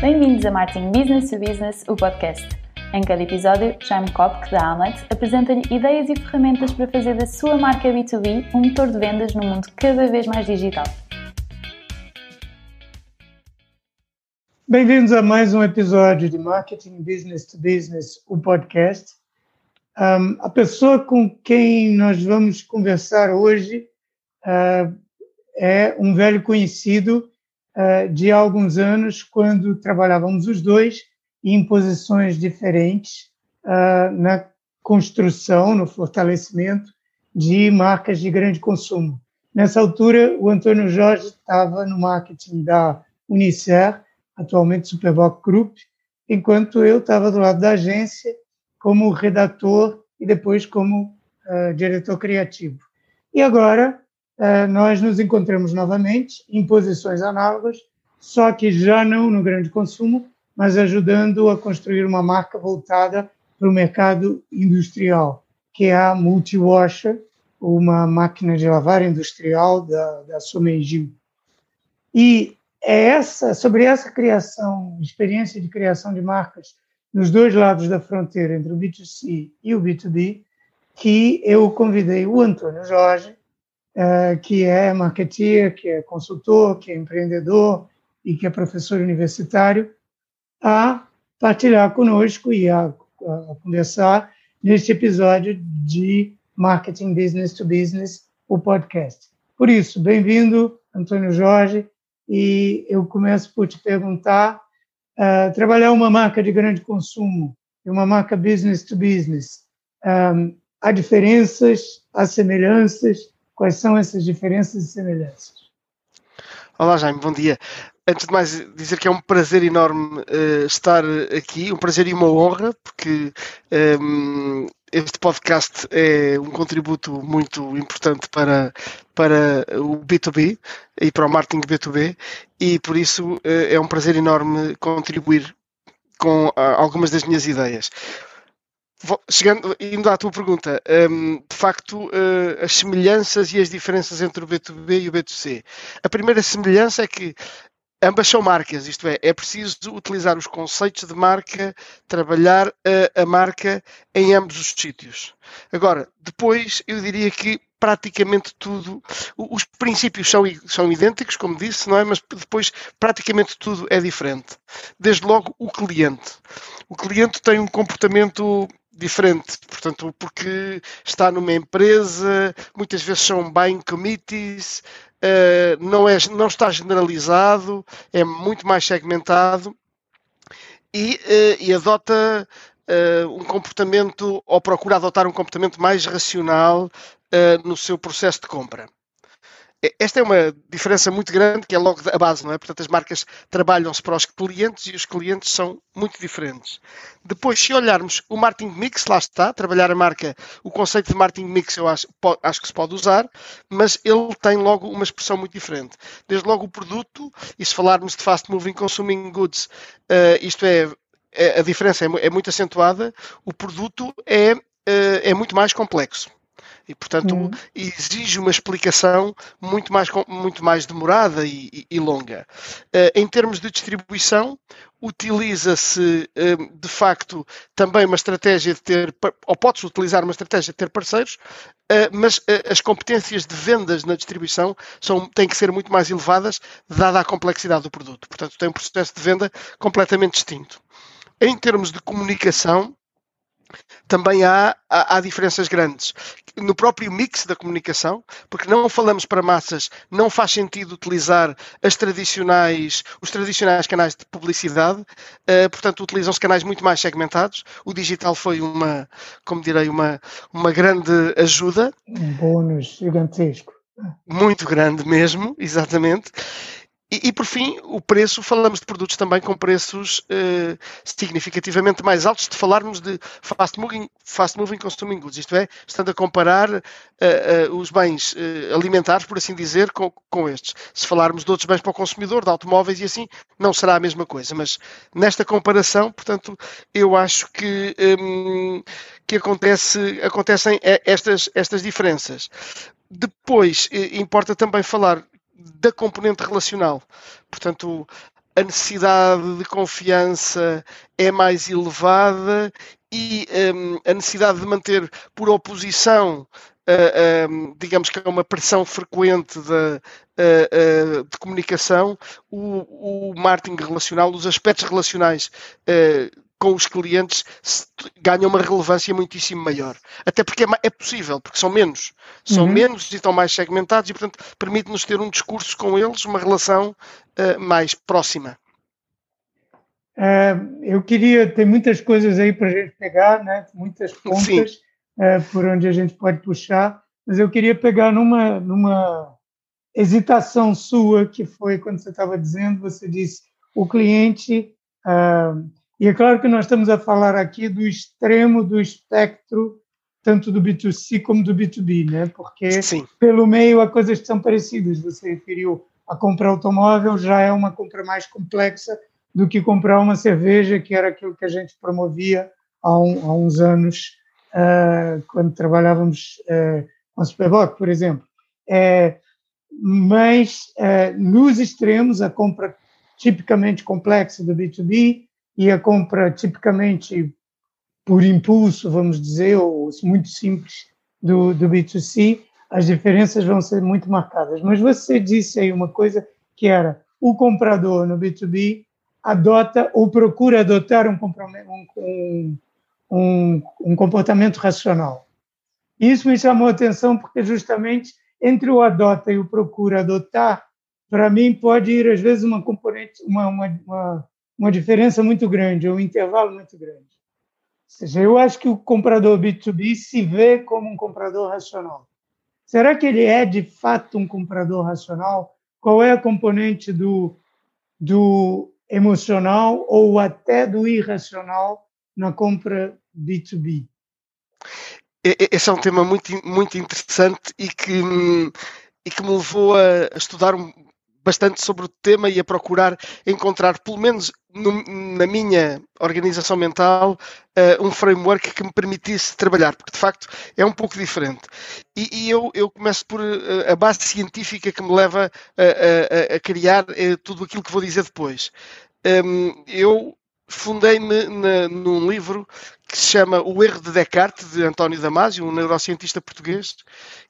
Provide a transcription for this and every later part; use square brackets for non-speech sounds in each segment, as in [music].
Bem-vindos a Marketing Business to Business, o podcast. Em cada episódio, Jaime Kopk, da Amlet, apresenta-lhe ideias e ferramentas para fazer da sua marca B2B um motor de vendas num mundo cada vez mais digital. Bem-vindos a mais um episódio de Marketing Business to Business, o podcast. Um, a pessoa com quem nós vamos conversar hoje uh, é um velho conhecido de alguns anos, quando trabalhávamos os dois em posições diferentes uh, na construção, no fortalecimento de marcas de grande consumo. Nessa altura, o Antônio Jorge estava no marketing da Unicer, atualmente Superboc Group, enquanto eu estava do lado da agência como redator e depois como uh, diretor criativo. E agora nós nos encontramos novamente em posições análogas, só que já não no grande consumo, mas ajudando a construir uma marca voltada para o mercado industrial, que é a Multiwasher, uma máquina de lavar industrial da, da. E é essa, sobre essa criação, experiência de criação de marcas nos dois lados da fronteira, entre o B2C e o B2B, que eu convidei o Antônio Jorge, eh, que é marketeer, que é consultor, que é empreendedor e que é professor universitário, a partilhar conosco e a, a conversar neste episódio de Marketing Business to Business, o podcast. Por isso, bem-vindo, Antônio Jorge, e eu começo por te perguntar Uh, trabalhar uma marca de grande consumo e uma marca business to business, um, há diferenças, há semelhanças? Quais são essas diferenças e semelhanças? Olá, Jaime, bom dia. Antes de mais, dizer que é um prazer enorme uh, estar aqui, um prazer e uma honra, porque um, este podcast é um contributo muito importante para, para o B2B e para o marketing B2B e por isso eh, é um prazer enorme contribuir com ah, algumas das minhas ideias. Chegando, indo à tua pergunta, um, de facto, uh, as semelhanças e as diferenças entre o B2B e o B2C. A primeira semelhança é que Ambas são marcas, isto é, é preciso utilizar os conceitos de marca, trabalhar a, a, marca em ambos os sítios. Agora, depois eu diria que praticamente tudo, os princípios são, são idênticos, como disse, não é? Mas depois praticamente tudo é diferente. Desde logo o cliente. O cliente tem um comportamento diferente, portanto, porque está numa empresa, muitas vezes são buying committees, uh, não, é, não está generalizado, é muito mais segmentado e, uh, e adota uh, um comportamento, ou procura adotar um comportamento mais racional no seu processo de compra. Esta é uma diferença muito grande, que é logo a base, não é? Portanto, as marcas trabalham-se para os clientes e os clientes são muito diferentes. Depois, se olharmos o marketing mix, lá está, trabalhar a marca, o conceito de marketing mix eu acho, acho que se pode usar, mas ele tem logo uma expressão muito diferente. Desde logo o produto, e se falarmos de fast moving consuming goods, uh, isto é, é, a diferença é, é, muito acentuada, o produto é, uh, é muito mais complexo. E, portanto, uhum. exige uma explicação muito mais, muito mais demorada e, e, e longa. Uh, em termos de distribuição, utiliza-se, uh, de facto, também uma estratégia de ter, ou podes utilizar uma estratégia de ter parceiros, uh, mas as competências de vendas na distribuição são, têm que ser muito mais elevadas, dada a complexidade do produto. Portanto, tem um processo de venda completamente distinto. Em termos de comunicação, também há, há, há, diferenças grandes no próprio mix da comunicação, porque não falamos para massas, não faz sentido utilizar as tradicionais, os tradicionais canais de publicidade, uh, portanto utilizam-se canais muito mais segmentados. O digital foi uma, como direi, uma, uma grande ajuda. Um bônus gigantesco. Muito grande mesmo, exatamente. E, e, por fim, o preço, falamos de produtos também com preços uh, significativamente mais altos, de falarmos de fast moving, fast moving consuming goods, isto é, estando a comparar uh, uh, os bens alimentares, por assim dizer, com, com estes. Se falarmos de outros bens para o consumidor, de automóveis e assim, não será a mesma coisa. Mas nesta comparação, portanto, eu acho que, um, que acontece, acontecem estas, estas diferenças. Depois, importa também falar da componente relacional. Portanto, a necessidade de confiança é mais elevada e um, a necessidade de manter por oposição Uh, uh, digamos que é uma pressão frequente de, uh, de comunicação, o, o, marketing relacional, os aspectos relacionais com os clientes ganham uma relevância muitíssimo maior. Até porque é, é possível, porque são menos. São uhum. menos e estão mais segmentados e, portanto, permite-nos ter um discurso com eles, uma relação mais próxima. eu queria, tem muitas coisas aí para a gente pegar, né? muitas pontas. É, por onde a gente pode puxar, mas eu queria pegar numa, numa hesitação sua, que foi quando você estava dizendo, você disse o cliente, ah, e é claro que nós estamos a falar aqui do extremo do espectro, tanto do B2C como do B2B, né? porque Sim. pelo meio há coisas que são parecidas. Você referiu a compra automóvel, já é uma compra mais complexa do que comprar uma cerveja, que era aquilo que a gente promovia há, um, há uns anos uh, quando trabalhávamos uh, com a Superboc, por exemplo. É, mas uh, nos extremos, a compra tipicamente complexa do B2B e a compra tipicamente por impulso, vamos dizer, ou muito simples do, do B2C, as diferenças vão ser muito marcadas. Mas você disse aí uma coisa que era o comprador no B2B adota ou procura adotar um, um, um, um, comportamento racional. Isso me chamou a atenção porque justamente entre o adota e o procura adotar, para mim pode ir às vezes uma componente, uma, uma, uma, uma diferença muito grande, um intervalo muito grande. Ou seja, eu acho que o comprador B2B se vê como um comprador racional. Será que ele é de fato um comprador racional? Qual é a componente do, do emocional ou até do irracional na compra B2B? Esse é um tema muito, muito interessante e que, e que me levou a estudar bastante sobre o tema e a procurar encontrar, pelo menos no, na minha organização mental, uh, um framework que me permitisse trabalhar, porque de facto é um pouco diferente. E, e eu, eu, começo por uh, a base científica que me leva a, a, a criar uh, tudo aquilo que vou dizer depois. Um, eu fundei-me num livro que se chama O Erro de Descartes, de António Damasio, um neurocientista português.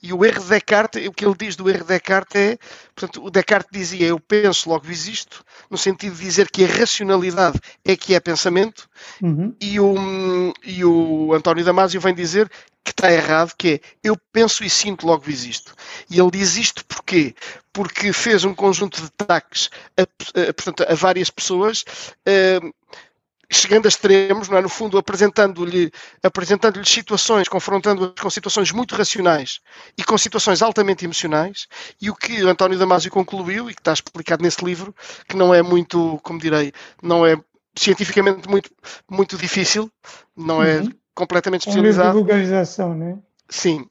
E o erro de Descartes, o que ele diz do erro de Descartes é, portanto, o Descartes dizia eu penso, logo existo, no sentido de dizer que a racionalidade é que é pensamento, uhum. e, o, e o António Damasio vem dizer que está errado, que é eu penso e sinto, logo existo. E ele diz isto porquê? Porque fez um conjunto de ataques a, a, portanto, a várias pessoas. Uh, chegando a extremos, não é? no fundo apresentando-lhe apresentando situações, confrontando-as com situações muito racionais e com situações altamente emocionais, e o que António Damasio concluiu, e que está explicado nesse livro, que não é muito, como direi, não é cientificamente muito, muito difícil, não é uhum. completamente especializado. É um vulgarização, né? Sim.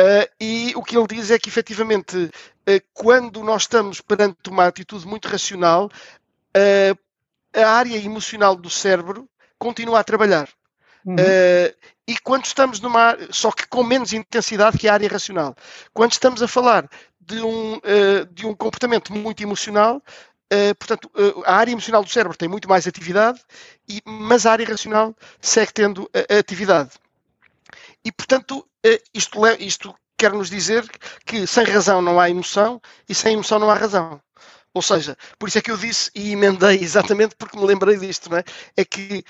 Uh, e o que ele diz é que, efetivamente, uh, quando nós estamos perante uma atitude muito racional, uh, a área emocional do cérebro continua a trabalhar. Uhum. Uh, e quando estamos numa só que com menos intensidade que a área racional. Quando estamos a falar de um, uh, de um comportamento muito emocional, uh, portanto, a área emocional do cérebro tem muito mais atividade, e, mas a área racional segue tendo a, atividade. E, portanto, isto, isto quer nos dizer que sem razão não há emoção e sem emoção não há razão. Ou seja, por isso é que eu disse e emendei exatamente porque me lembrei disto, não é? É que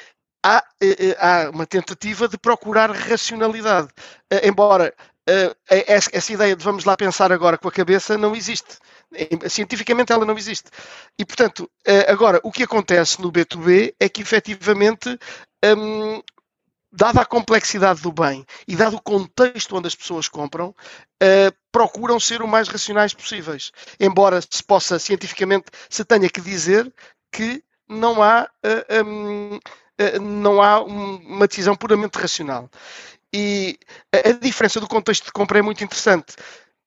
há, eh, eh, há uma tentativa de procurar racionalidade. Eh, embora essa ideia de vamos lá pensar agora com a cabeça não existe. Cientificamente ela não existe. E, portanto, agora, o que acontece no B2B é que efetivamente hum, dada a complexidade do bem e dado o contexto onde as pessoas compram, uh, procuram ser o mais racionais possíveis. Embora se possa cientificamente se tenha que dizer que não há, uh, um, uh, não há uma decisão puramente racional. E a, a diferença do contexto de compra é muito interessante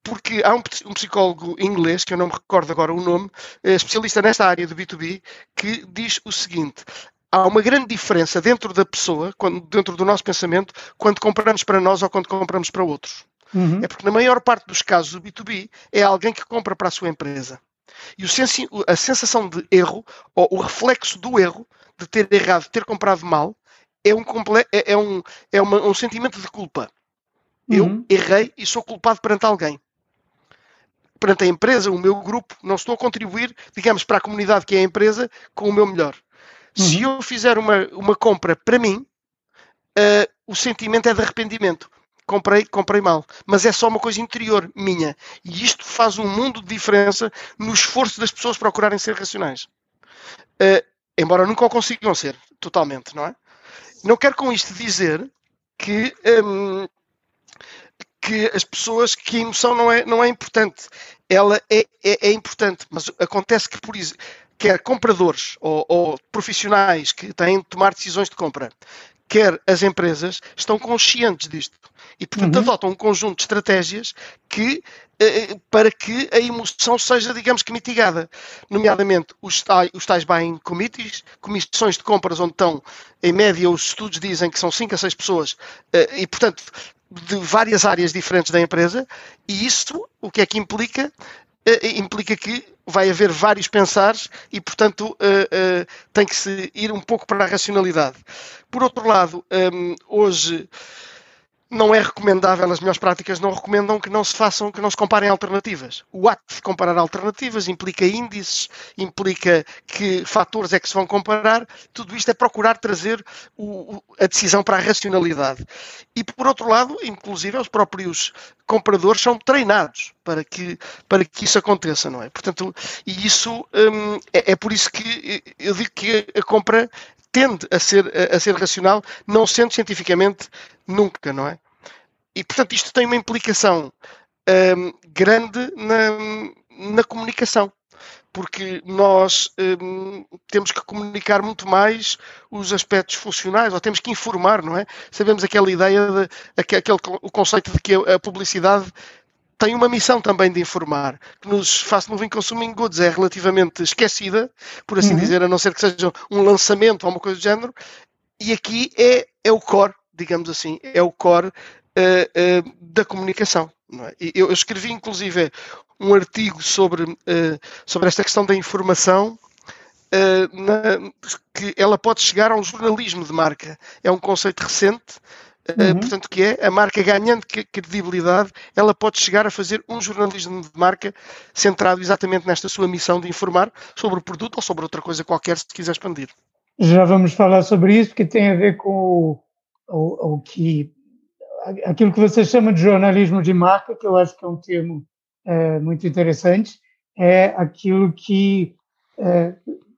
porque há um, um, psicólogo inglês, que eu não me recordo agora o nome, especialista nesta área do B2B, que diz o seguinte: há uma grande diferença dentro da pessoa, quando, dentro do nosso pensamento, quando compramos para nós ou quando compramos para outros. Uhum. É porque na maior parte dos casos do B2B é alguém que compra para a sua empresa. E a sensação de erro, ou o reflexo do erro, de ter errado, de ter comprado mal, é um, é, é um, é uma, um sentimento de culpa. Eu uhum. errei e sou culpado perante alguém. Perante a empresa, o meu grupo, não estou a contribuir, digamos, para a comunidade que é a empresa com o meu melhor. Uhum. Se eu fizer uma, uma compra para mim, uh, o sentimento é de arrependimento. Comprei, comprei mal. Mas é só uma coisa interior minha. E isto faz um mundo de diferença no esforço das pessoas procurarem ser racionais. Uh, embora nunca o consigam ser, totalmente, não é? Não quero com isto dizer que, um, que as pessoas, que a emoção não é, não é importante. Ela é, é, é importante, mas acontece que, por exemplo, quer compradores ou, ou, profissionais que têm de tomar decisões de compra, quer as empresas, estão conscientes disto. E, portanto, uhum. adotam um conjunto de estratégias que, eh, para que a emoção seja, digamos que, mitigada. Nomeadamente, os tais, os tais buying committees, comissões de compras onde estão, em média, os estudos dizem que são 5 a 6 pessoas, eh, e, portanto, de várias áreas diferentes da empresa, e isso o que é que implica? Uh, implica que vai haver vários pensares e, portanto, uh, tem que se ir um pouco para a racionalidade. Por outro lado, um, hoje não é recomendável, as melhores práticas não recomendam que não se façam, que não se comparem alternativas. O ato de comparar alternativas implica índices, implica que fatores é que se vão comparar, tudo isto é procurar trazer o, a decisão para a racionalidade. E por outro lado, inclusive, os próprios compradores são treinados para que, para que isso aconteça, não é? Portanto, e isso hum, é, é por isso que eu digo que a compra tende a ser, a, a ser racional, não sendo cientificamente nunca, não é? E, portanto, isto tem uma implicação um, grande na, na comunicação porque nós um, temos que comunicar muito mais os aspectos funcionais, ou temos que informar, não é? Sabemos aquela ideia, de, aquele, o conceito de que a publicidade tem uma missão também de informar, que nos fast moving consuming goods é relativamente esquecida, por assim uhum. dizer, a não ser que seja um lançamento ou uma coisa do género, e aqui é, é o core, digamos assim, é o core uh, uh, da comunicação. É? Eu, eu, escrevi, inclusive, um artigo sobre, uh, sobre esta questão da informação. Na, que ela pode chegar a um jornalismo de marca. É um conceito recente, uhum. portanto, que é a marca ganhando credibilidade, ela pode chegar a fazer um jornalismo de marca centrado exatamente nesta sua missão de informar sobre o produto ou sobre outra coisa qualquer, se quiser expandir. Já vamos falar sobre isso, que tem a ver com o, o, o que aquilo que você chama de jornalismo de marca, que eu acho que é um termo é, muito interessante, é aquilo que é,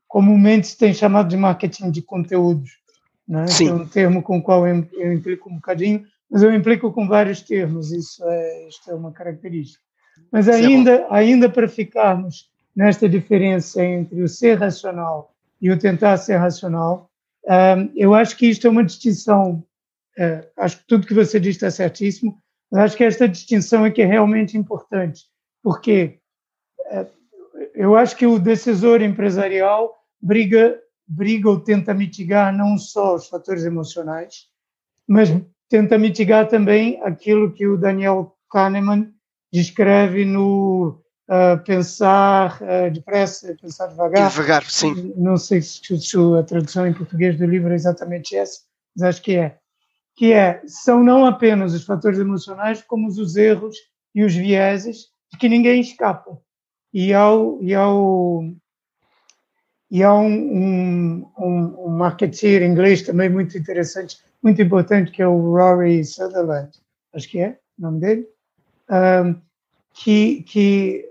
comumente se tem chamado de marketing de conteúdos. Né? Sim. é um termo com o qual eu, eu implico um bocadinho, mas eu implico com vários termos, isso é, isto é uma característica. Mas é ainda, ainda para ficarmos nesta diferença entre o ser racional e o tentar ser racional, um, eu acho que isto é uma distinção é, acho que tudo que você disse está certíssimo, mas acho que esta distinção é que é realmente importante, porque é, eu acho que o decisor empresarial briga, briga ou tenta mitigar não só os fatores emocionais, mas tenta mitigar também aquilo que o Daniel Kahneman descreve no uh, pensar uh, depressa, pensar devagar. Devagar, sim. Não sei se, se a tradução em português do livro é exatamente essa, mas acho que é que é, são não apenas os fatores emocionais, como os erros e os vieses de que ninguém escapa. E ao, e ao, e há um, um, um, um marketeer inglês também muito interessante, muito importante, que é o Rory Sutherland, acho que é o nome dele, um, que, que,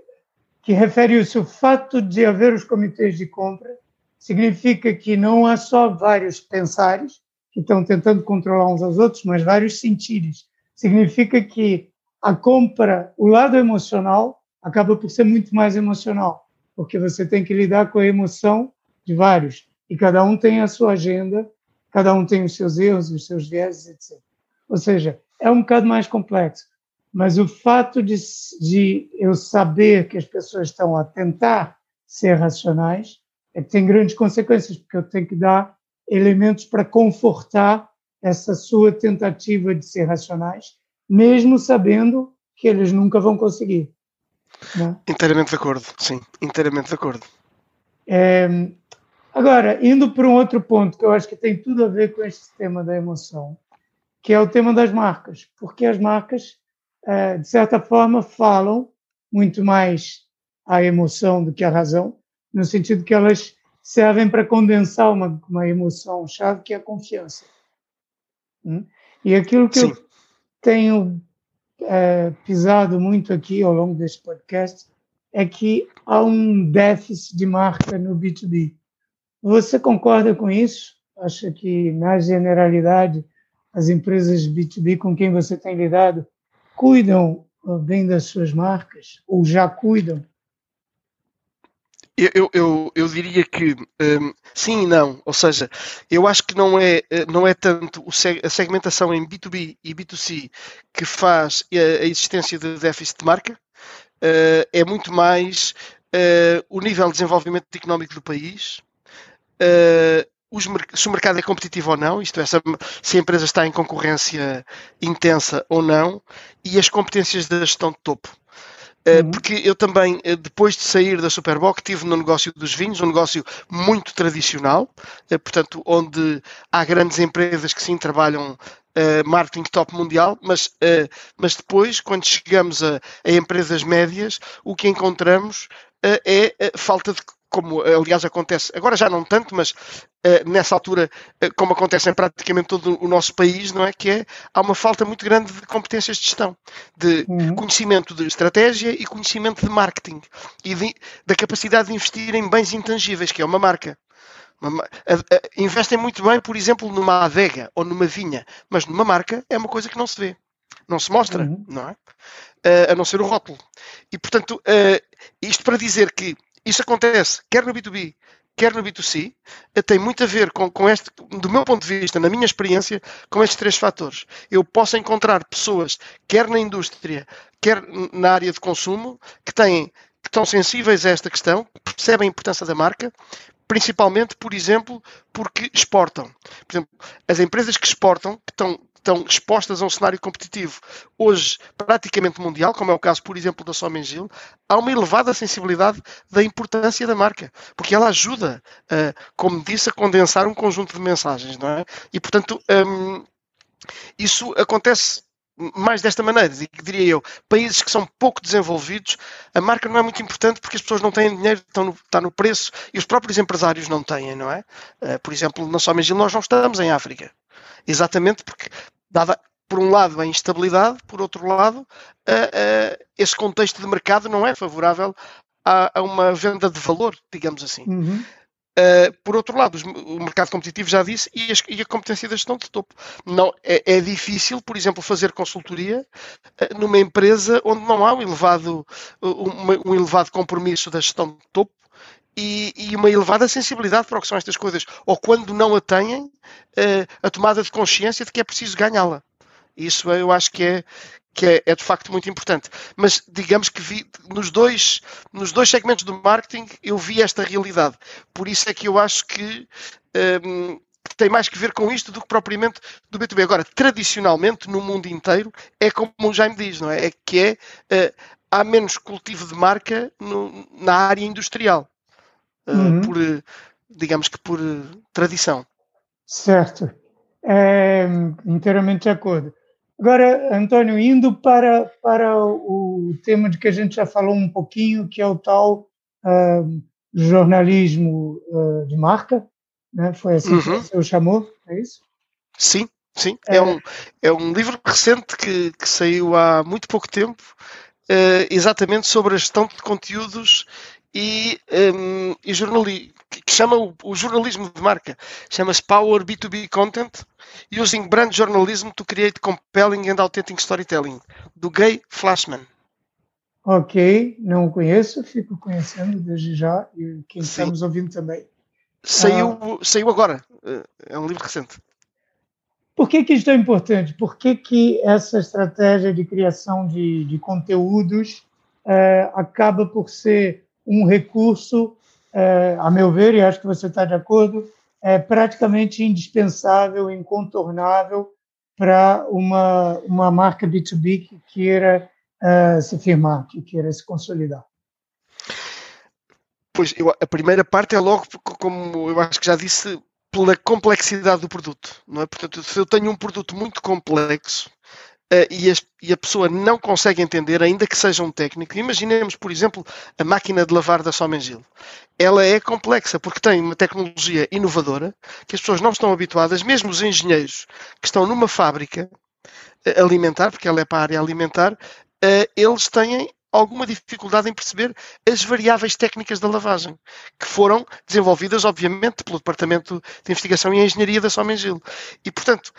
que refere isso. O fato de haver os comitês de compra significa que não há só vários pensares, que estão tentando controlar uns aos outros, mas vários sentidos. Significa que a compra, o lado emocional, acaba por ser muito mais emocional, porque você tem que lidar com a emoção de vários, e cada um tem a sua agenda, cada um tem os seus erros, os seus vieses, etc. Ou seja, é um bocado mais complexo. Mas o fato de, de eu saber que as pessoas estão a tentar ser racionais é que tem grandes consequências, porque eu tenho que dar elementos para confortar essa sua tentativa de ser racionais, mesmo sabendo que eles nunca vão conseguir. Não? Inteiramente de acordo, sim, inteiramente de acordo. É, agora, indo para um outro ponto que eu acho que tem tudo a ver com este tema da emoção, que é o tema das marcas, porque as marcas, é, de certa forma, falam muito mais a emoção do que a razão, no sentido que elas servem para condensar uma, uma emoção chave que é a confiança. Hum? E aquilo que Sim. eu tenho é, pisado muito aqui ao longo deste podcast é que há um déficit de marca no B2B. Você concorda com isso? Acha que, na generalidade, as empresas B2B com quem você tem lidado cuidam ah, bem das suas marcas ou já cuidam? Eu, eu, eu diria que um, sim e não, ou seja, eu acho que não é, eh, não é tanto a segmentação em B2B e B2C que faz a, a existência de déficit de marca, uh, é muito mais uh, o nível de desenvolvimento económico do país, uh, os, se o mercado é competitivo ou não, isto é, se a empresa está em concorrência intensa ou não, e as competências da gestão de topo. Eh, uhum. Porque eu também, eh, depois de sair da Superboc, estive no negócio dos vinhos, um negócio muito tradicional, eh, portanto, onde há grandes empresas que sim trabalham marketing top mundial, mas, mas depois, quando chegamos a, a empresas médias, o que encontramos é falta de como aliás acontece, agora já não tanto, mas uh, nessa altura, uh, como acontece em praticamente todo o nosso país, não é? Que é, há uma falta muito grande de competências de gestão, de uhum. conhecimento de estratégia e conhecimento de marketing e de, da capacidade de investir em bens intangíveis, que é uma marca. Uma, a, a, investem muito bem, por exemplo, numa adega ou numa vinha, mas numa marca é uma coisa que não se vê, não se mostra, uhum. não é? Uh, a não ser o rótulo. E, portanto, isto para dizer que isso acontece quer no B2B, quer no B2C, eh, tem muito a ver com, com este, do meu ponto de vista, na minha experiência, com estes três fatores. Eu posso encontrar pessoas, quer na indústria, quer na área de consumo, que têm que estão sensíveis a esta questão, percebem a importância da marca, principalmente, por exemplo, porque exportam. Por exemplo, as empresas que exportam, que estão estão expostas a um cenário competitivo hoje praticamente mundial, como é o caso, por exemplo, da Somengil, há uma elevada sensibilidade da importância da marca, porque ela ajuda, uh, como disse, a condensar um conjunto de mensagens, não é? E, portanto, um, isso acontece mais desta maneira, diria eu, países que são pouco desenvolvidos, a marca não é muito importante porque as pessoas não têm dinheiro, estão no, está no preço e os próprios empresários não têm, não é? Uh, por exemplo, na Somengil nós não estamos em África, exatamente porque dada por um lado a instabilidade, por outro lado uh, uh, esse contexto de mercado não é favorável a, uma venda de valor, digamos assim. Uhum. Uh, por outro lado, o mercado competitivo já disse e, as, e, a competência da gestão de topo. Não, é, é difícil, por exemplo, fazer consultoria uh, numa empresa onde não há um elevado, um, um elevado compromisso da gestão de topo e, e, uma elevada sensibilidade para o que são estas coisas, ou quando não a têm, uh, a tomada de consciência de que é preciso ganhá-la. Isso eu acho que é, que é, é, de facto muito importante. Mas digamos que vi, nos, dois, nos dois segmentos do marketing eu vi esta realidade. Por isso é que eu acho que um, ehm, tem mais que ver com isto do que propriamente do B2B. Agora, tradicionalmente, no mundo inteiro, é como o Jaime diz, não é? É que é, uh, há menos cultivo de marca no, na área industrial. Eh, uhum. por, digamos que por tradição. Certo, é, inteiramente de acordo. Agora, Antônio, indo para, para o tema de que a gente já falou um pouquinho, que é o tal uh, jornalismo uh, de marca, né? foi assim uhum. que você o chamou, é isso? Sim, sim. É, é um, é um livro recente que, que saiu há muito pouco tempo, uh, exatamente sobre a gestão de conteúdos e, um, e jornali que chama o, o, jornalismo de marca. Chama-se Power B2B Content Using Brand Journalism to Create Compelling and Authentic Storytelling, do Gay Flashman. Ok, não o conheço, fico conhecendo desde já e quem Sim. estamos ouvindo também. Saiu, ah, saiu agora, eh, é um livro recente. Por que, que isto é importante? Por que, que essa estratégia de criação de, de conteúdos é, acaba por ser um recurso, é, a meu ver, e acho que você está de acordo, é praticamente indispensável, incontornável para uma, uma marca B2B que queira uh, se firmar, que queira se consolidar? Pois, eu, a primeira parte é logo, como eu acho que já disse, pela complexidade do produto, não é? Portanto, se eu tenho um produto muito complexo uh, e, a, e, a, pessoa não consegue entender, ainda que seja um técnico, imaginemos, por exemplo, a máquina de lavar da Somengil. Ela é complexa porque tem uma tecnologia inovadora que as pessoas não estão habituadas, mesmo os engenheiros que estão numa fábrica uh, alimentar, porque ela é para a área alimentar, uh, eles têm alguma dificuldade em perceber as variáveis técnicas da lavagem, que foram desenvolvidas, obviamente, pelo Departamento de Investigação e Engenharia da Somengil. E, portanto,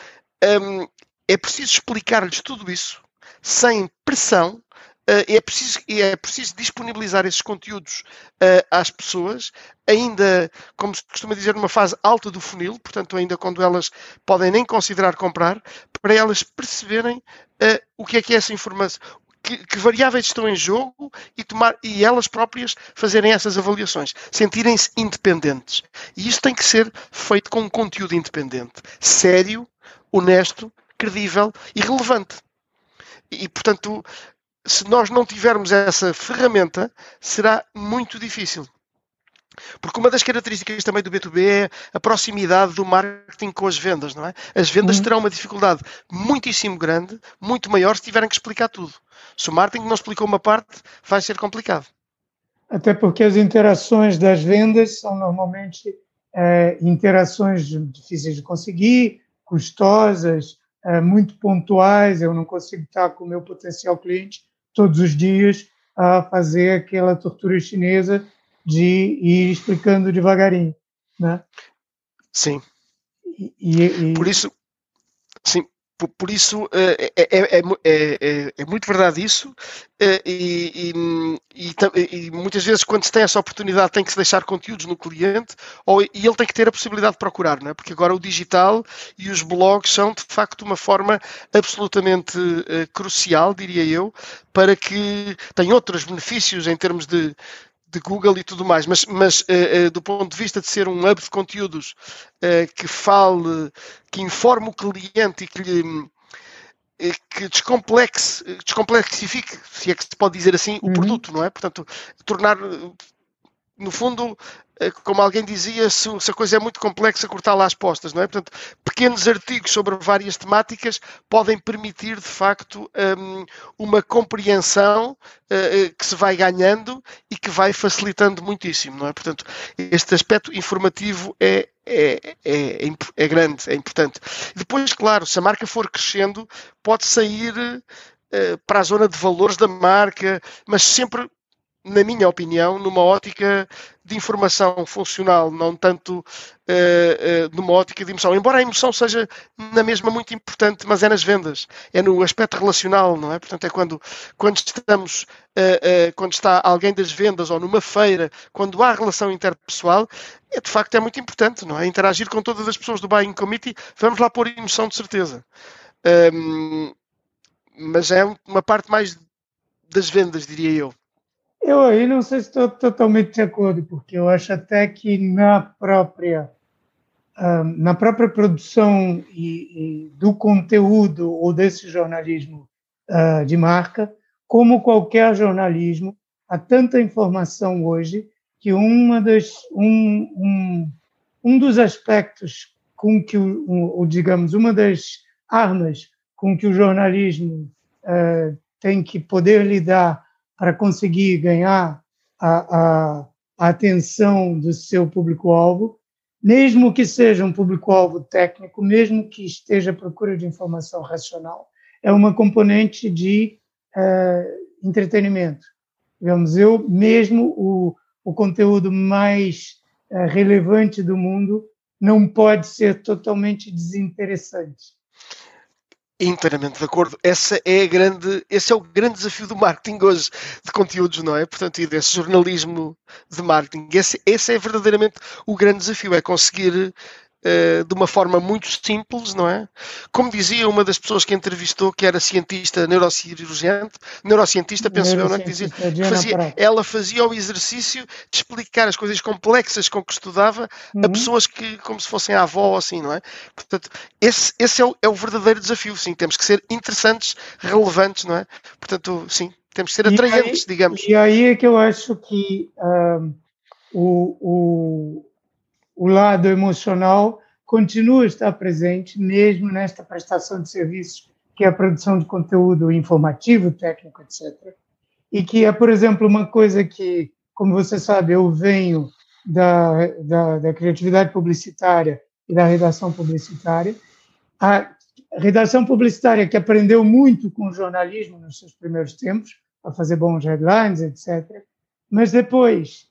hum, é preciso explicar-lhes tudo isso sem pressão. Uh, é, preciso, é preciso disponibilizar esses conteúdos uh, às pessoas, ainda, como se costuma dizer, numa fase alta do funil, portanto, ainda quando elas podem nem considerar comprar, para elas perceberem uh, o que é que é essa informação, que, que, variáveis estão em jogo e, tomar, e elas próprias fazerem essas avaliações, sentirem-se independentes. E isso tem que ser feito com um conteúdo independente, sério, honesto, credível e relevante. E, portanto, se nós não tivermos essa ferramenta, será muito difícil. Porque uma das características também do B2B é a proximidade do marketing com as vendas, não é? As vendas uhum. terão uma dificuldade muitíssimo grande, muito maior, se tiverem que explicar tudo. Se o marketing não explicou uma parte, vai ser complicado. Até porque as interações das vendas são normalmente é, interações difíceis de conseguir, custosas, é, muito pontuais. Eu não consigo estar com o meu potencial cliente todos os dias a fazer aquela tortura chinesa de ir explicando devagarinho, né? Sim. E, e, Por isso, sim, por, por isso é, é, é, é, muito verdade isso e, e, muitas vezes quando se tem essa oportunidade tem que se deixar conteúdos no cliente ou, e ele tem que ter a possibilidade de procurar, não é? porque agora o digital e os blogs são de facto uma forma absolutamente crucial, diria eu, para que tem outros benefícios em termos de de Google e tudo mais, mas, mas uh, uh, do ponto de vista de ser um hub de conteúdos uh, que fale, que informe o cliente e que lhe que descomplexe, descomplexifique, se é que se pode dizer assim, o uhum. produto, não é? Portanto, tornar no fundo, eh, como alguém dizia, se, a coisa é muito complexa, cortar lá as postas, não é? Portanto, pequenos artigos sobre várias temáticas podem permitir, de facto, hum, uma compreensão eh, eh, que se vai ganhando e que vai facilitando muitíssimo, não é? Portanto, este aspecto informativo é, é, é, é grande, é importante. Depois, claro, se a marca for crescendo, pode sair para a zona de valores da marca, mas sempre na minha opinião, numa ótica de informação funcional, não tanto uh, uh, numa ótica de emoção. Embora a emoção seja na mesma muito importante, mas é nas vendas, é no aspecto relacional, não é? Portanto, é quando, quando estamos, uh, quando está alguém das vendas ou numa feira, quando há relação interpessoal, é, de facto é muito importante, não é? Interagir com todas as pessoas do buying committee, vamos lá pôr emoção de certeza. Um, mas é uma parte mais das vendas, diria eu. Eu aí não sei se estou totalmente de acordo, porque eu acho até que na própria na própria produção e, e do conteúdo ou desse jornalismo uh, de marca, como qualquer jornalismo, há tanta informação hoje que uma das, um, um, um dos aspectos com que, o, digamos, uma das armas com que o jornalismo uh, tem que poder lidar para conseguir ganhar a, a, a atenção do seu público-alvo, mesmo que seja um público-alvo técnico, mesmo que esteja à procura de informação racional, é uma componente de uh, entretenimento. Digamos, eu mesmo o, o conteúdo mais uh, relevante do mundo não pode ser totalmente desinteressante. Inteiramente de acordo. Essa é a grande, esse é o grande desafio do marketing hoje de conteúdos, não é? Portanto, e desse jornalismo de marketing. Esse, esse é verdadeiramente o grande desafio, é conseguir de uma forma muito simples, não é? Como dizia uma das pessoas que entrevistou, que era cientista neurocirurgiante, neurocientista, penso eu, não é? Que dizia, fazia, ela fazia o exercício de explicar as coisas complexas com que estudava uhum. a pessoas que, como se fossem a avó ou assim, não é? Portanto, esse, esse é, o, é o verdadeiro desafio, sim, temos que ser interessantes, relevantes, não é? Portanto, sim, temos que ser atraentes, aí, digamos. E aí é que eu acho que um, o, o, o lado emocional continua a estar presente, mesmo nesta prestação de serviços, que é a produção de conteúdo informativo, técnico, etc. E que é, por exemplo, uma coisa que, como você sabe, eu venho da, da, da criatividade publicitária e da redação publicitária. A redação publicitária, que aprendeu muito com o jornalismo nos seus primeiros tempos, a fazer bons headlines, etc. Mas depois,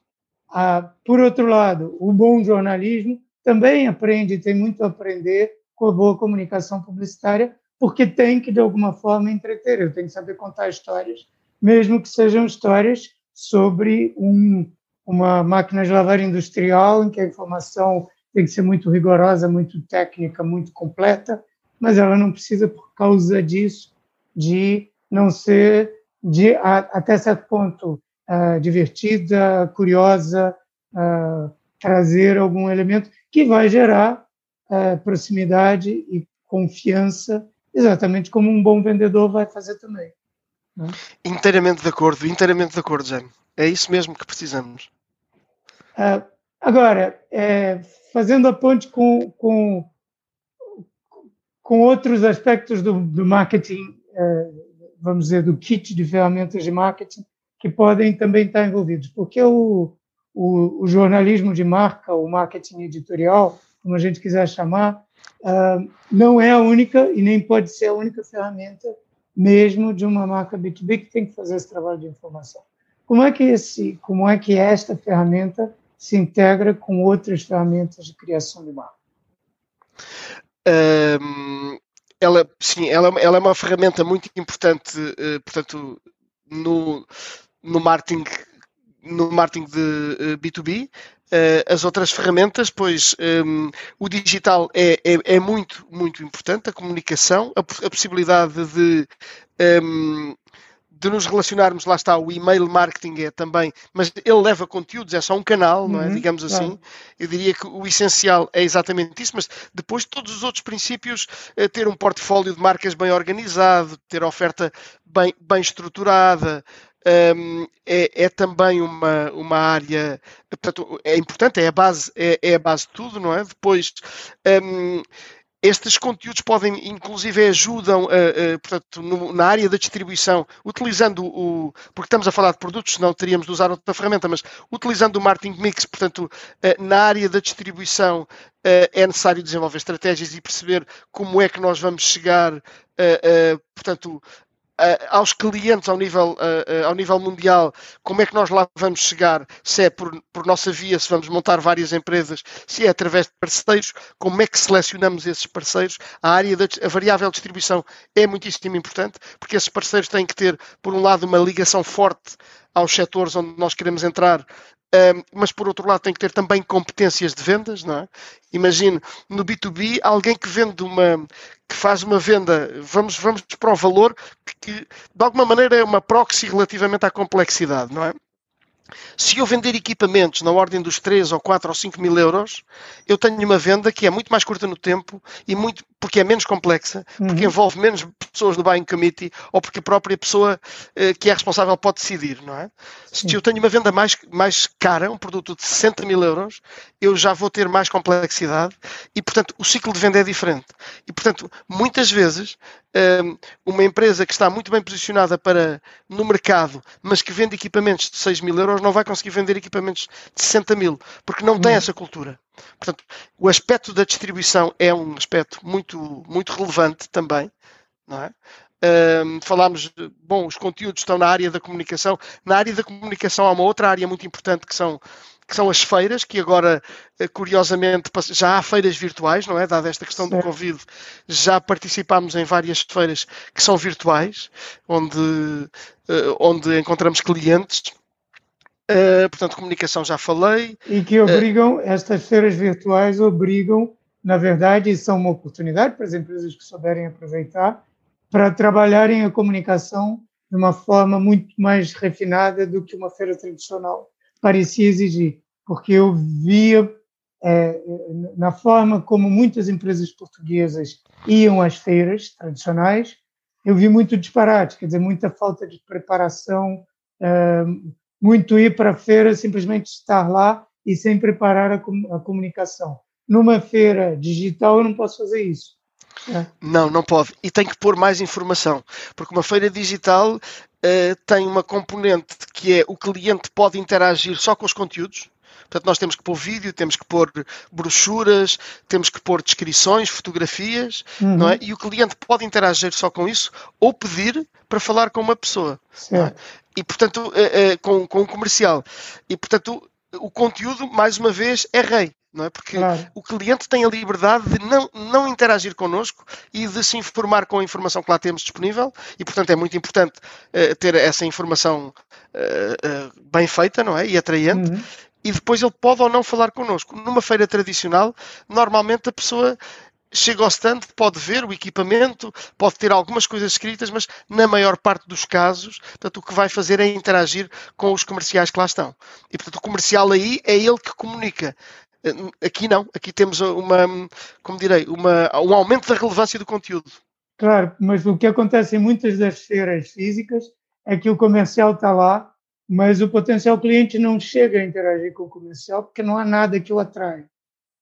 ah, por outro lado, o bom jornalismo também aprende, tem muito a aprender com a boa comunicação publicitária, porque tem que, de alguma forma, entreter. Eu tenho que saber contar histórias, mesmo que sejam histórias sobre um, uma máquina de lavar industrial, em que a informação tem que ser muito rigorosa, muito técnica, muito completa, mas ela não precisa, por causa disso, de não ser de, a, até certo ponto, uh, divertida, curiosa, uh, trazer algum elemento que vai gerar uh, proximidade e confiança, exatamente como um bom vendedor vai fazer também. Né? Inteiramente de acordo, inteiramente de acordo, Jaime. É isso mesmo que precisamos. agora, é, fazendo a ponte com, com, com outros aspectos do, do marketing vamos dizer, do kit de ferramentas de marketing que podem também estar envolvidos, porque o, o, o jornalismo de marca, o marketing editorial, como a gente quiser chamar, uh, não é a única e nem pode ser a única ferramenta mesmo de uma marca B2B que tem que fazer esse trabalho de informação. Como é que esse, como é que esta ferramenta se integra com outras ferramentas de criação de marca? Um, ela, sim, ela, ela é uma ferramenta muito importante, uh, portanto, no, no marketing no marketing de B2B. Uh, eh, as outras ferramentas, pois um, o digital é, é, é, muito, muito importante, a comunicação, a, a possibilidade de um, de nos relacionarmos, lá está, o e-mail marketing é também, mas ele leva conteúdos, é só um canal, não é? Uhum, Digamos assim. Claro. Eu diria que o essencial é exatamente isso, mas depois todos os outros princípios, é ter um portfólio de marcas bem organizado, ter oferta bem, bem estruturada, um, é, é, também uma, uma área, portanto, é importante, é a base, é, é a base de tudo, não é? Depois, um, estes conteúdos podem, inclusive, ajudam, uh, uh, portanto, no, na área da distribuição, utilizando o. Porque estamos a falar de produtos, senão teríamos de usar outra ferramenta, mas utilizando o marketing mix, portanto, uh, na área da distribuição é necessário desenvolver estratégias e perceber como é que nós vamos chegar, portanto, aos clientes ao nível, ao nível mundial, como é que nós lá vamos chegar, se é por, por nossa via, se vamos montar várias empresas, se é através de parceiros, como é que selecionamos esses parceiros. A área da a variável distribuição é muitíssimo importante, porque esses parceiros têm que ter, por um lado, uma ligação forte aos setores onde nós queremos entrar mas por outro lado tem que ter também competências de vendas, não é? Imagine no B2B alguém que vende uma que faz uma venda, vamos, vamos para o valor que de alguma maneira é uma proxy relativamente à complexidade, não é? Se eu vender equipamentos na ordem dos 3 ou 4 ou 5 mil euros, eu tenho uma venda que é muito mais curta no tempo e muito porque é menos complexa, uhum. porque envolve menos pessoas do buying committee ou porque a própria pessoa eh, que é responsável pode decidir, não é? Sim. Se eu tenho uma venda mais, mais cara, um produto de 60 mil euros, eu já vou ter mais complexidade e, portanto, o ciclo de venda é diferente. E, portanto, muitas vezes, ehm, uma empresa que está muito bem posicionada para no mercado, mas que vende equipamentos de 6 mil euros, não vai conseguir vender equipamentos de 60 mil, porque não tem uhum. essa cultura. Portanto, o aspecto da distribuição é um aspecto muito, muito relevante também, não é? Um, falámos, bom, os conteúdos estão na área da comunicação. Na área da comunicação há uma outra área muito importante que são, que são as feiras, que agora, eh, curiosamente, já há feiras virtuais, não é? Dada esta questão certo. do Covid, já participámos em várias feiras que são virtuais, onde, uh, onde encontramos clientes Uh, portanto, comunicação já falei. E que obrigam, uh, estas feiras virtuais obrigam na verdade, são uma oportunidade para as empresas que souberem aproveitar para trabalharem a comunicação de uma forma muito mais refinada do que uma feira tradicional parecia exigir, porque eu via é, na forma como muitas empresas portuguesas iam às feiras tradicionais, eu vi muito disparate, quer dizer, muita falta de preparação, é, muito ir para a feira, simplesmente estar lá e sem preparar a, a comunicação. Numa feira digital eu não posso fazer isso. É. Não, não pode. E tem que pôr mais informação, porque uma feira digital uh, tem uma componente que é o cliente pode interagir só com os conteúdos. Portanto, nós temos que pôr vídeo, temos que pôr brochuras, temos que pôr descrições, fotografias, uhum. não é? E o cliente pode interagir só com isso ou pedir para falar com uma pessoa. É? E, portanto, uh, uh, com, com um comercial. E, portanto, o conteúdo, mais uma vez, é rei não é? Porque claro. o cliente tem a liberdade de não, não interagir connosco e de se informar com a informação que lá temos disponível e, portanto, é muito importante uh, ter essa informação uh, uh, bem feita, não é? E atraente. Uhum. E depois ele pode ou não falar connosco. Numa feira tradicional, normalmente a pessoa chega ao stand, pode ver o equipamento, pode ter algumas coisas escritas, mas na maior parte dos casos, portanto, o que vai fazer é interagir com os comerciais que lá estão. E, portanto, o comercial aí é ele que comunica. Aqui não, aqui temos uma, como direi, uma, um aumento da relevância do conteúdo. Claro, mas o que acontece em muitas das feiras físicas é que o comercial está lá, mas o potencial cliente não chega a interagir com o comercial porque não há nada que o atrai.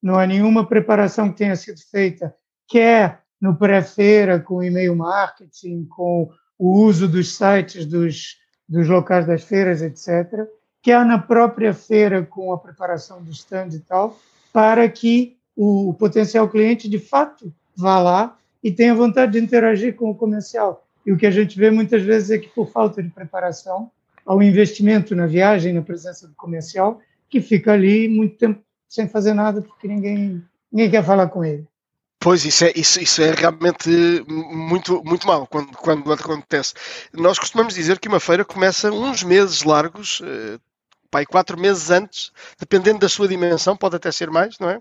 Não há nenhuma preparação que tenha sido feita, quer no pré-feira, com e-mail marketing, com o uso dos sites dos, dos locais das feiras, etc., quer na própria feira com a preparação do stand e tal, para que o potencial cliente de fato vá lá e tenha vontade de interagir com o comercial. E o que a gente vê muitas vezes é que por falta de preparação, ao investimento na viagem, na presença do comercial, que fica ali muito tempo sem fazer nada porque ninguém, ninguém quer falar com ele. Pois, isso é, isso, isso é realmente muito, muito mal quando, quando acontece. Nós costumamos dizer que uma feira começa uns meses largos, eh, pai, quatro meses antes, dependendo da sua dimensão, pode até ser mais, não é?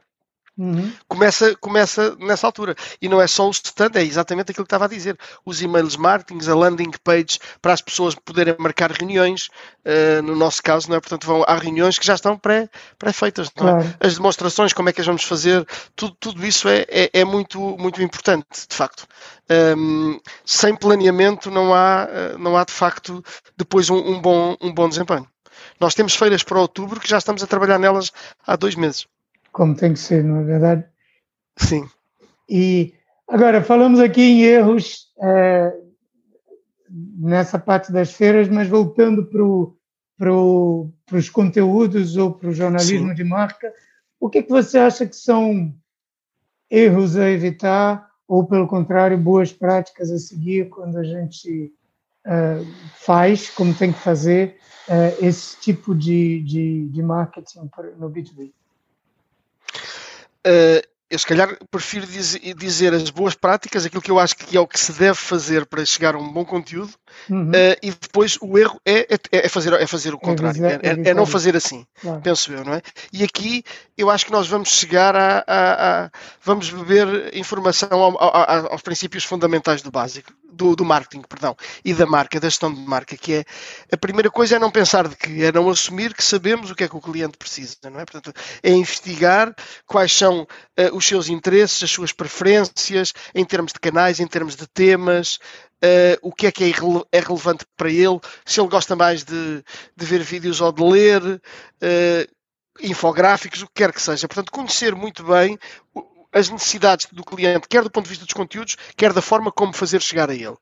Uhum. Começa, começa nessa altura. E não é só o stand, é exatamente aquilo que estava a dizer. Os e-mails marketing, a landing page para as pessoas poderem marcar reuniões, uh, no nosso caso, não é? Portanto, vão, há reuniões que já estão pré-feitas. Pré é? claro. As demonstrações, como é que as vamos fazer, tudo, tudo isso é, é, é muito, muito importante, de facto. Um, sem planeamento não há, eh, não há de facto depois um, um, bom, um bom desempenho. Nós temos feiras para outubro que já estamos a trabalhar nelas há dois meses. Como tem que ser, não é verdade? Sim. E agora falamos aqui em erros é, nessa parte das feiras, mas voltando para, os conteúdos ou para o jornalismo Sim. de marca, o que, é que você acha que são erros a evitar ou, pelo contrário, boas práticas a seguir quando a gente uh, faz, como tem que fazer, uh, esse tipo de, de, de marketing no B2B? Uh, eu se calhar prefiro dizer as boas práticas, aquilo que eu acho que é o que se deve fazer para chegar a um bom conteúdo, uhum. uh, e depois o erro é, é, é, fazer, é fazer o contrário, é, é, é não fazer assim, claro. penso eu, não é? E aqui eu acho que nós vamos chegar a, a, a vamos beber informação ao, ao, aos princípios fundamentais do básico, do, do, marketing, perdão, e da marca, da gestão de marca, que é a primeira coisa é não pensar de que, é não assumir que sabemos o que é que o cliente precisa, não é? Portanto, é investigar quais são uh, os seus interesses, as suas preferências, em termos de canais, em termos de temas, Uh, o que é que é, é, relevante para ele, se ele gosta mais de, de ver vídeos ou de ler, uh, infográficos, o que quer que seja. Portanto, conhecer muito bem as necessidades do cliente, quer do ponto de vista dos conteúdos, quer da forma como fazer chegar a ele.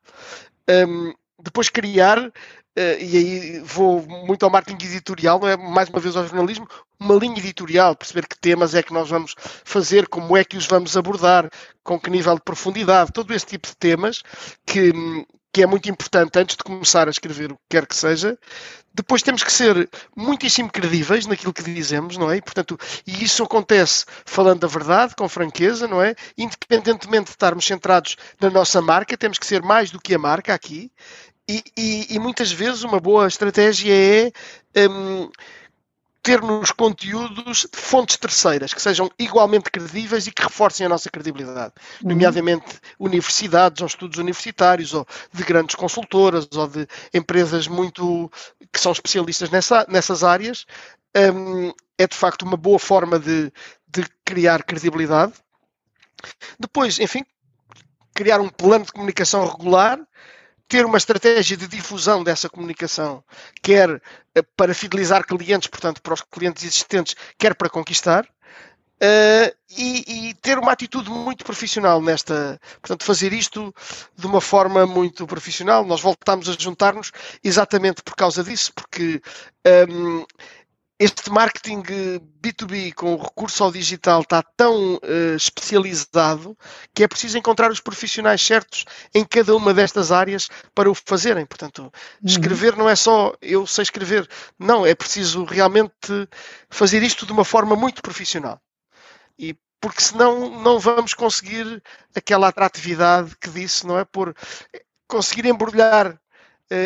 Um, depois criar Uh, e aí vou muito ao marketing editorial, não é? mais uma vez ao jornalismo, uma linha editorial, perceber que temas é que nós vamos fazer, como é que os vamos abordar, com que nível de profundidade, todo esse tipo de temas que, que é muito importante antes de começar a escrever o que quer que seja. Depois temos que ser muitíssimo credíveis naquilo que dizemos, não é? E, portanto, e isso acontece falando a verdade, com franqueza, não é? Independentemente de estarmos centrados na nossa marca, temos que ser mais do que a marca aqui. E, e, e muitas vezes uma boa estratégia é um, ter nos conteúdos fontes terceiras que sejam igualmente credíveis e que reforcem a nossa credibilidade, uhum. nomeadamente universidades ou estudos universitários ou de grandes consultoras ou de empresas muito que são especialistas nessa, nessas áreas. Um, é de facto uma boa forma de, de criar credibilidade. Depois, enfim, criar um plano de comunicação regular ter uma estratégia de difusão dessa comunicação, quer eh, para fidelizar clientes, portanto, para os clientes existentes, quer para conquistar. Uh, e, e, ter uma atitude muito profissional nesta, portanto, fazer isto de uma forma muito profissional. Nós voltamos a juntar-nos exatamente por causa disso, porque um, ehm, este marketing B2B com recurso ao digital está tão uh, especializado que é preciso encontrar os profissionais certos em cada uma destas áreas para o fazerem. Portanto, uhum. escrever não é só eu sei escrever, não, é preciso realmente fazer isto de uma forma muito profissional. E porque senão não vamos conseguir aquela atratividade que disse, não é? Por conseguir embrulhar eh,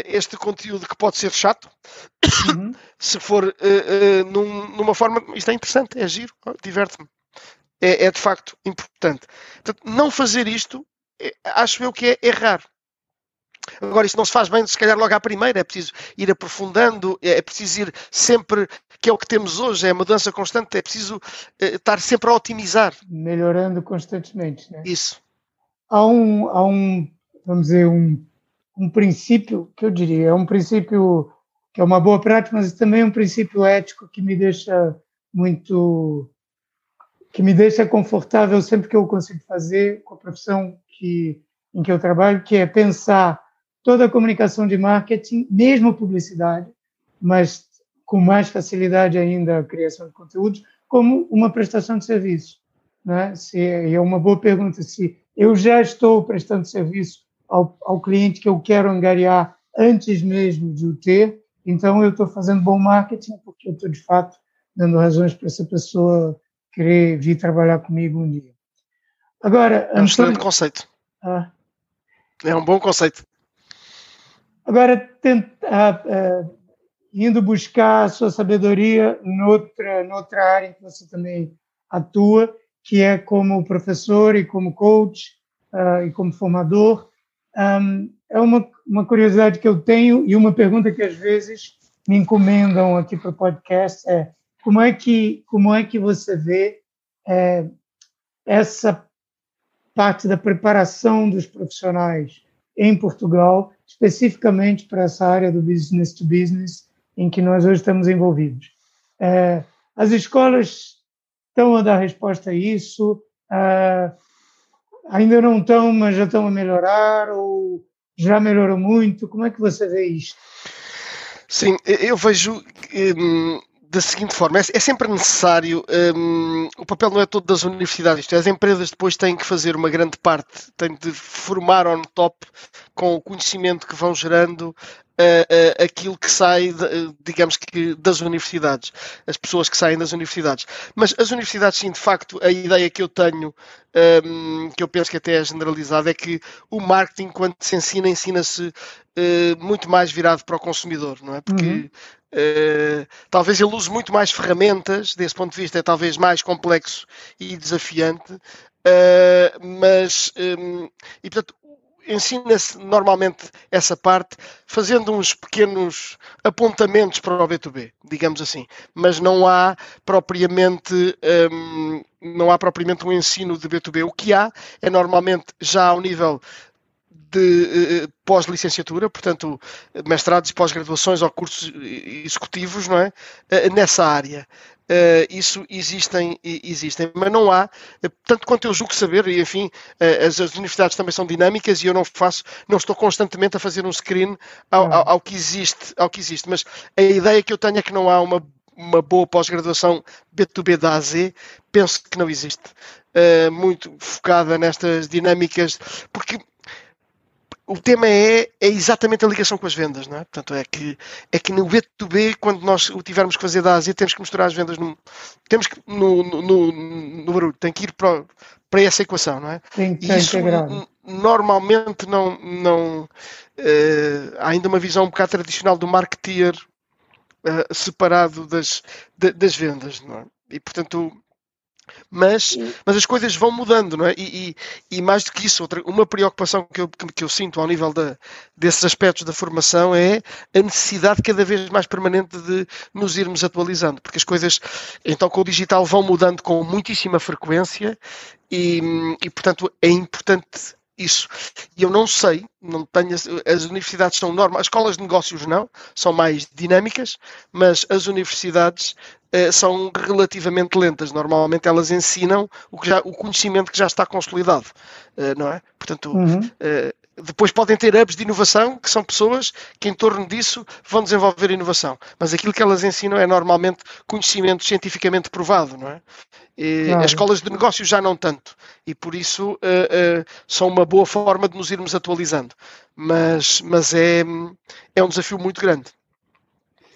este conteúdo que pode ser chato, uhum. [coughs] se for uh, uh, num, numa forma. Isto é interessante, é giro, diverte-me. É, é, de facto importante. Portanto, não fazer isto, é, acho eu que é errar. Agora, isto não se faz bem, se calhar, logo à primeira. É preciso ir aprofundando, é preciso ir sempre, que é o que temos hoje, é a mudança constante, é preciso uh, estar sempre a otimizar. Melhorando constantemente. Né? Isso. Há um, há um, vamos dizer, um um princípio que eu diria, é um princípio que é uma boa prática, mas também é um princípio ético que me deixa muito que me deixa confortável sempre que eu consigo fazer com a profissão que em que eu trabalho, que é pensar toda a comunicação de marketing, mesmo publicidade, mas com mais facilidade ainda a criação de conteúdos, como uma prestação de serviço. Né? Se, é uma boa pergunta se eu já estou prestando serviço ao, ao cliente que eu quero angariar antes mesmo de o ter. Então, eu estou fazendo bom marketing porque eu estou, de fato, dando razões para essa pessoa querer vir trabalhar comigo um dia. Agora, é um excelente conceito. Ah, é um bom conceito. Agora, tentar, uh, indo buscar a sua sabedoria noutra, noutra área em que você também atua, que é como professor e como coach uh, e como formador. Um, é uma, uma curiosidade que eu tenho e uma pergunta que às vezes me encomendam aqui para o podcast é como é que como é que você vê é, essa parte da preparação dos profissionais em Portugal, especificamente para essa área do business to business em que nós hoje estamos envolvidos. É, as escolas estão a dar resposta a isso. Uh, ainda não estão, mas já estão a melhorar ou já melhorou muito? Como é que você vê isto? Sim, eu vejo hum, da seguinte forma: é, é sempre necessário. Hum, o papel não é todo das universidades, é, as empresas depois têm que fazer uma grande parte, têm de formar on top com o conhecimento que vão gerando uh, aquilo que sai, de, digamos que, das universidades, as pessoas que saem das universidades. Mas as universidades, sim, de facto, a ideia que eu tenho, um, que eu penso que até é generalizada, é que o marketing, quando se ensina, ensina-se uh, muito mais virado para o consumidor, não é? Porque uhum. Uh, talvez ele use muito mais ferramentas, desse ponto de vista é talvez mais complexo e desafiante, uh, mas um, e portanto ensina-se normalmente essa parte fazendo uns pequenos apontamentos para o B2B, digamos assim, mas não há propriamente um, não há propriamente um ensino de B2B. O que há é normalmente já ao nível de uh, pós-licenciatura, portanto, mestrados e pós-graduações ou cursos executivos, não é? Nessa área. Uh, isso existem, existem, mas não há, tanto quanto eu julgo saber, e enfim, uh, as, as, universidades também são dinâmicas e eu não faço, não estou constantemente a fazer um screen ao, ao, ao, que existe, ao que existe, mas a ideia que eu tenho é que não há uma, uma boa pós-graduação B2B da AZ, penso que não existe, uh, muito focada nestas dinâmicas, porque o tema é, é exatamente a ligação com as vendas, não é? Portanto, é que, é que no B2B, quando nós o tivermos que fazer da Ásia, temos que misturar as vendas no, temos que, no, no, no, barulho, tem que ir para, para essa equação, não é? Tem que Isso normalmente não, não uh, há ainda uma visão um bocado tradicional do marketeer uh, separado das, das vendas, não é? E portanto, mas, mas as coisas vão mudando, não é? E, e, e, mais do que isso, outra, uma preocupação que eu, que eu sinto ao nível da, desses aspectos da formação é a necessidade cada vez mais permanente de nos irmos atualizando, porque as coisas, então, com o digital vão mudando com muitíssima frequência e, e portanto, é importante isso. E eu não sei, não tenho, as universidades são normais, as escolas de negócios não, são mais dinâmicas, mas as universidades são relativamente lentas. Normalmente elas ensinam o, que já, o conhecimento que já está consolidado, eh, não é? Portanto, uhum. Eh, depois podem ter hubs de inovação, que são pessoas que em torno disso vão desenvolver inovação. Mas aquilo que elas ensinam é normalmente conhecimento cientificamente provado, não é? Claro. As escolas de negócios já não tanto. E por isso uh, uh, são uma boa forma de nos irmos atualizando. Mas, mas é, é um desafio muito grande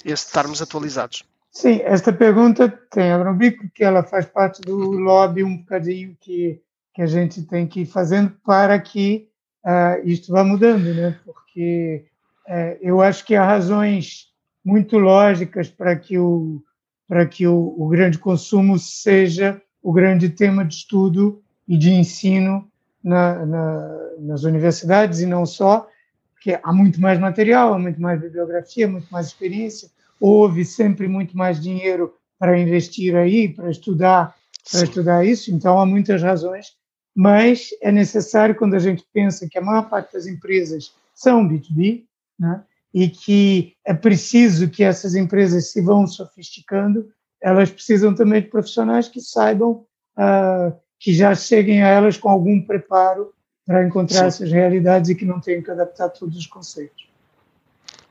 esse de estarmos atualizados. Sim, esta pergunta tem a bico, que ela faz parte do lobby um bocadinho que, que a gente tem que ir fazendo para que uh, isto vá mudando, né? porque uh, eu acho que há razões muito lógicas para que o para que o, o grande consumo seja o grande tema de estudo e de ensino na, na, nas universidades e não só, porque há muito mais material, há muito mais bibliografia, muito mais experiência, houve sempre muito mais dinheiro para investir aí, para estudar, para Sim. estudar isso, então há muitas razões, mas é necessário quando a gente pensa que a maior parte das empresas são B2B, né? e que é preciso que essas empresas se vão sofisticando, elas precisam também de profissionais que saibam, uh, que já cheguem a elas com algum preparo para encontrar Sim. essas realidades e que não tenham que adaptar todos os conceitos.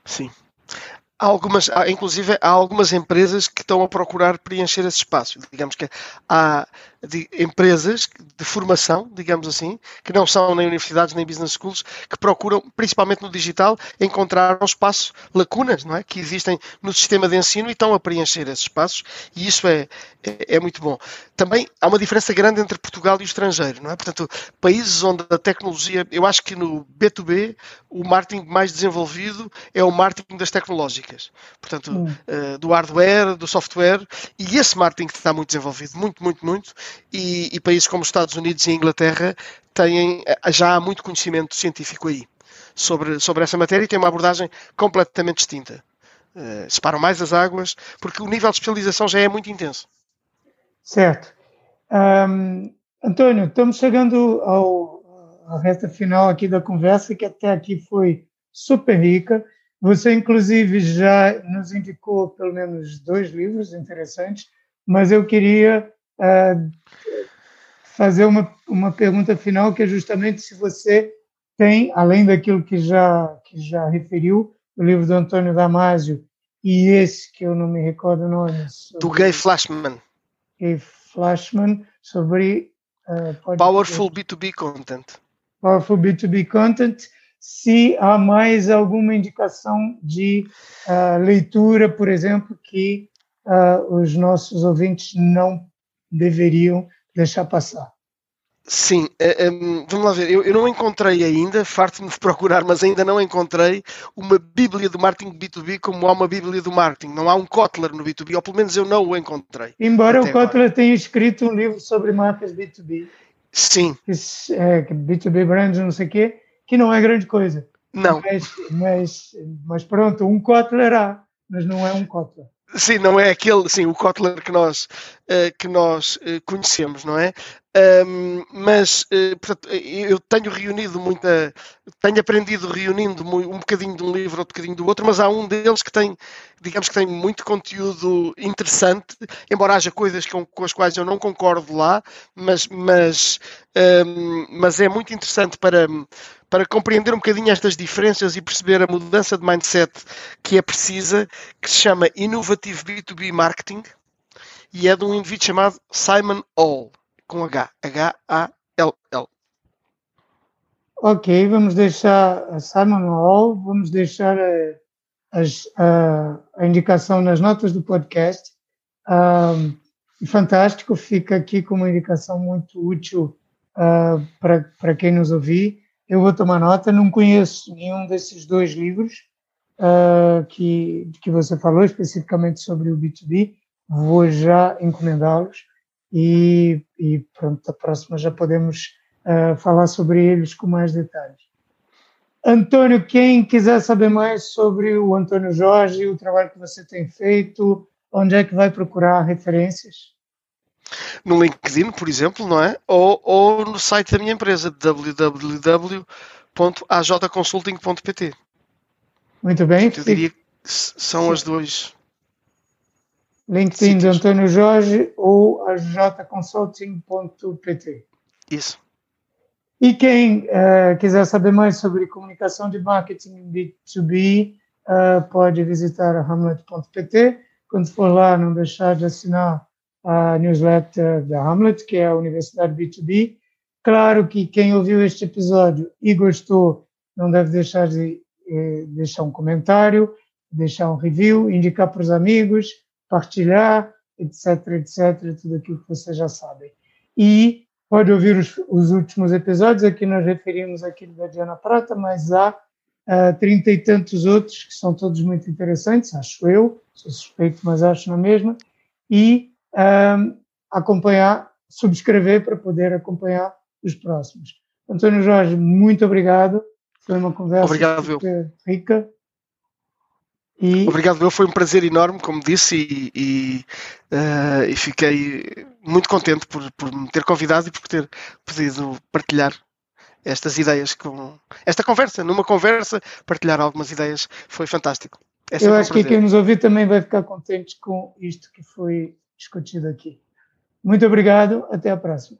Sim, Há algumas, há, inclusive, há algumas empresas que estão a procurar preencher esse espaço. Digamos que há de, empresas de formação, digamos assim, que não são nem universidades nem business schools, que procuram, principalmente no digital, encontrar um espaço, lacunas, não é? Que existem no sistema de ensino e estão a preencher esses espaços, e isso é, é, é muito bom. Também há uma diferença grande entre Portugal e o estrangeiro, não é? Portanto, países onde a tecnologia, eu acho que no B2B, o marketing mais desenvolvido é o marketing das tecnológicas. Portanto, hum. uh, do hardware, do software, e esse marketing está muito desenvolvido, muito, muito, muito, e, e países como os Estados Unidos e Inglaterra têm eh, já há muito conhecimento científico aí sobre, sobre essa matéria e têm uma abordagem completamente distinta. Uh, separam mais as águas, porque o nível de especialização já é muito intenso. Certo. Um, António, estamos chegando ao, à reta final aqui da conversa, que até aqui foi super rica. Você, inclusive, já nos indicou pelo menos dois livros interessantes, mas eu queria uh, fazer uma, uma pergunta final, que é justamente se você tem, além daquilo que já, que já referiu, o livro do Antônio Damasio e esse que eu não me recordo o nome. Do Gay Flashman. Gay Flashman, sobre. Uh, Powerful B2B Content. Powerful B2B Content. Se há mais alguma indicação de uh, leitura, por exemplo, que uh, os nossos ouvintes não deveriam deixar passar. Sim, eh, ehm, vamos lá ver. Eu, não encontrei ainda, farto-me de procurar, mas ainda não encontrei uma Bíblia do marketing B2B como há uma Bíblia do marketing. Não há um Kotler no B2B, ou pelo menos eu não o encontrei. Embora o Kotler tenha escrito um livro sobre marcas B2B. Sim. Que, é, B2B Brands, não sei o quê, que não é grande coisa. Não. Mas, mas, mas pronto, um Kotler há, mas não é um Kotler. Sim, não é aquele, sim, o Kotler que nós, uh, que nós uh, conhecemos, não é? Um, mas, uh, portanto, eu tenho reunido muita, tenho aprendido reunindo um bocadinho de um livro, outro bocadinho do outro, mas há um deles que tem, digamos que tem muito conteúdo interessante, embora haja coisas com, com as quais eu não concordo lá, mas, mas, um, mas é muito interessante para para compreender um bocadinho estas diferenças e perceber a mudança de mindset que é precisa, que se chama Innovative B2B Marketing e é de um indivíduo chamado Simon Hall, com H, H-A-L-L. Ok, vamos deixar a Simon Hall, vamos deixar a, a, a indicação nas notas do podcast. Um, fantástico, fica aqui com uma indicação muito útil uh, para quem nos ouvir. Eu vou tomar nota, não conheço nenhum desses dois livros, uh, que, que você falou, especificamente sobre o B2B. Vou já encomendá-los e, e pronto, da próxima já podemos uh, falar sobre eles com mais detalhes. Antônio, quem quiser saber mais sobre o Antônio Jorge, o trabalho que você tem feito, onde é que vai procurar referências? No LinkedIn, por exemplo, não é? Ou, ou no site da minha empresa, www.ajconsulting.pt. Muito bem. Eu diria que são Sim. as duas. LinkedIn de Antônio Jorge ou ajconsulting.pt. Isso. E quem uh, quiser saber mais sobre comunicação de marketing B2B, uh, eh, pode visitar hamlet.pt. Quando for lá, não deixar de assinar a newsletter da Hamlet, que é a Universidade B2B. Claro que quem ouviu este episódio e gostou, não deve deixar de eh, deixar um comentário, deixar um review, indicar para os amigos, partilhar, etc, etc, tudo aquilo que vocês já sabem. E pode ouvir os, os últimos episódios, aqui nós referimos aquele da Diana Prata, mas há uh, trinta e tantos outros que são todos muito interessantes, acho eu, sou suspeito, mas acho na mesma, e uh, acompanhar, subscrever para poder acompanhar os próximos. Antônio Jorge, muito obrigado, foi uma conversa obrigado, rica. E... Obrigado, eu. Foi um prazer enorme, como disse, e, e, uh, e fiquei muito contente por, por me ter convidado e por ter podido partilhar estas ideias com esta conversa. Numa conversa, partilhar algumas ideias foi fantástico. É eu acho um que quem nos ouvir também vai ficar contente com isto que foi discutido aqui. Muito obrigado, até a próxima.